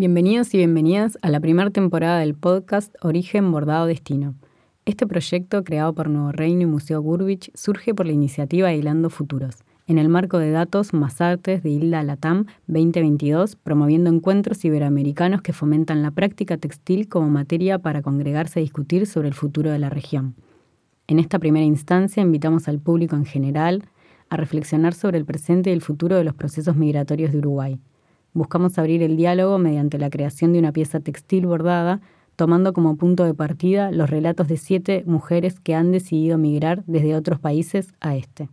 Bienvenidos y bienvenidas a la primera temporada del podcast Origen Bordado Destino. Este proyecto, creado por Nuevo Reino y Museo Gurbich, surge por la iniciativa Hilando Futuros, en el marco de datos más artes de Hilda Latam 2022, promoviendo encuentros iberoamericanos que fomentan la práctica textil como materia para congregarse a discutir sobre el futuro de la región. En esta primera instancia invitamos al público en general a reflexionar sobre el presente y el futuro de los procesos migratorios de Uruguay Buscamos abrir el diálogo mediante la creación de una pieza textil bordada, tomando como punto de partida los relatos de siete mujeres que han decidido migrar desde otros países a este.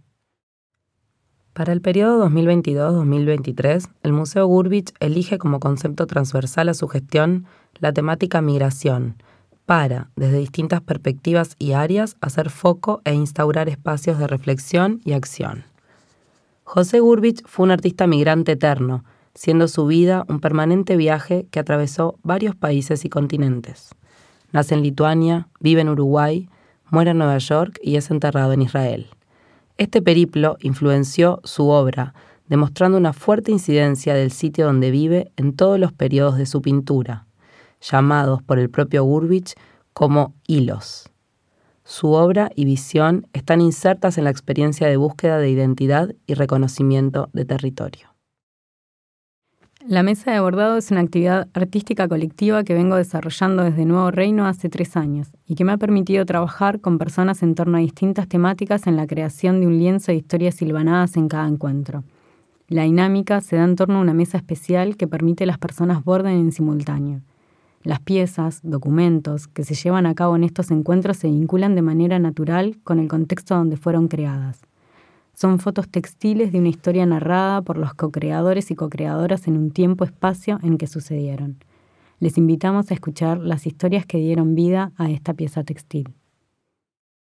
Para el periodo 2022-2023, el Museo Gurbich elige como concepto transversal a su gestión la temática migración, para, desde distintas perspectivas y áreas, hacer foco e instaurar espacios de reflexión y acción. José Gurbich fue un artista migrante eterno, siendo su vida un permanente viaje que atravesó varios países y continentes. Nace en Lituania, vive en Uruguay, muere en Nueva York y es enterrado en Israel. Este periplo influenció su obra, demostrando una fuerte incidencia del sitio donde vive en todos los periodos de su pintura, llamados por el propio Gurbich como hilos. Su obra y visión están insertas en la experiencia de búsqueda de identidad y reconocimiento de territorio. La mesa de bordado es una actividad artística colectiva que vengo desarrollando desde Nuevo Reino hace tres años y que me ha permitido trabajar con personas en torno a distintas temáticas en la creación de un lienzo de historias silvanadas en cada encuentro. La dinámica se da en torno a una mesa especial que permite a las personas borden en simultáneo. Las piezas, documentos que se llevan a cabo en estos encuentros se vinculan de manera natural con el contexto donde fueron creadas. Son fotos textiles de una historia narrada por los co-creadores y co-creadoras en un tiempo-espacio en que sucedieron. Les invitamos a escuchar las historias que dieron vida a esta pieza textil.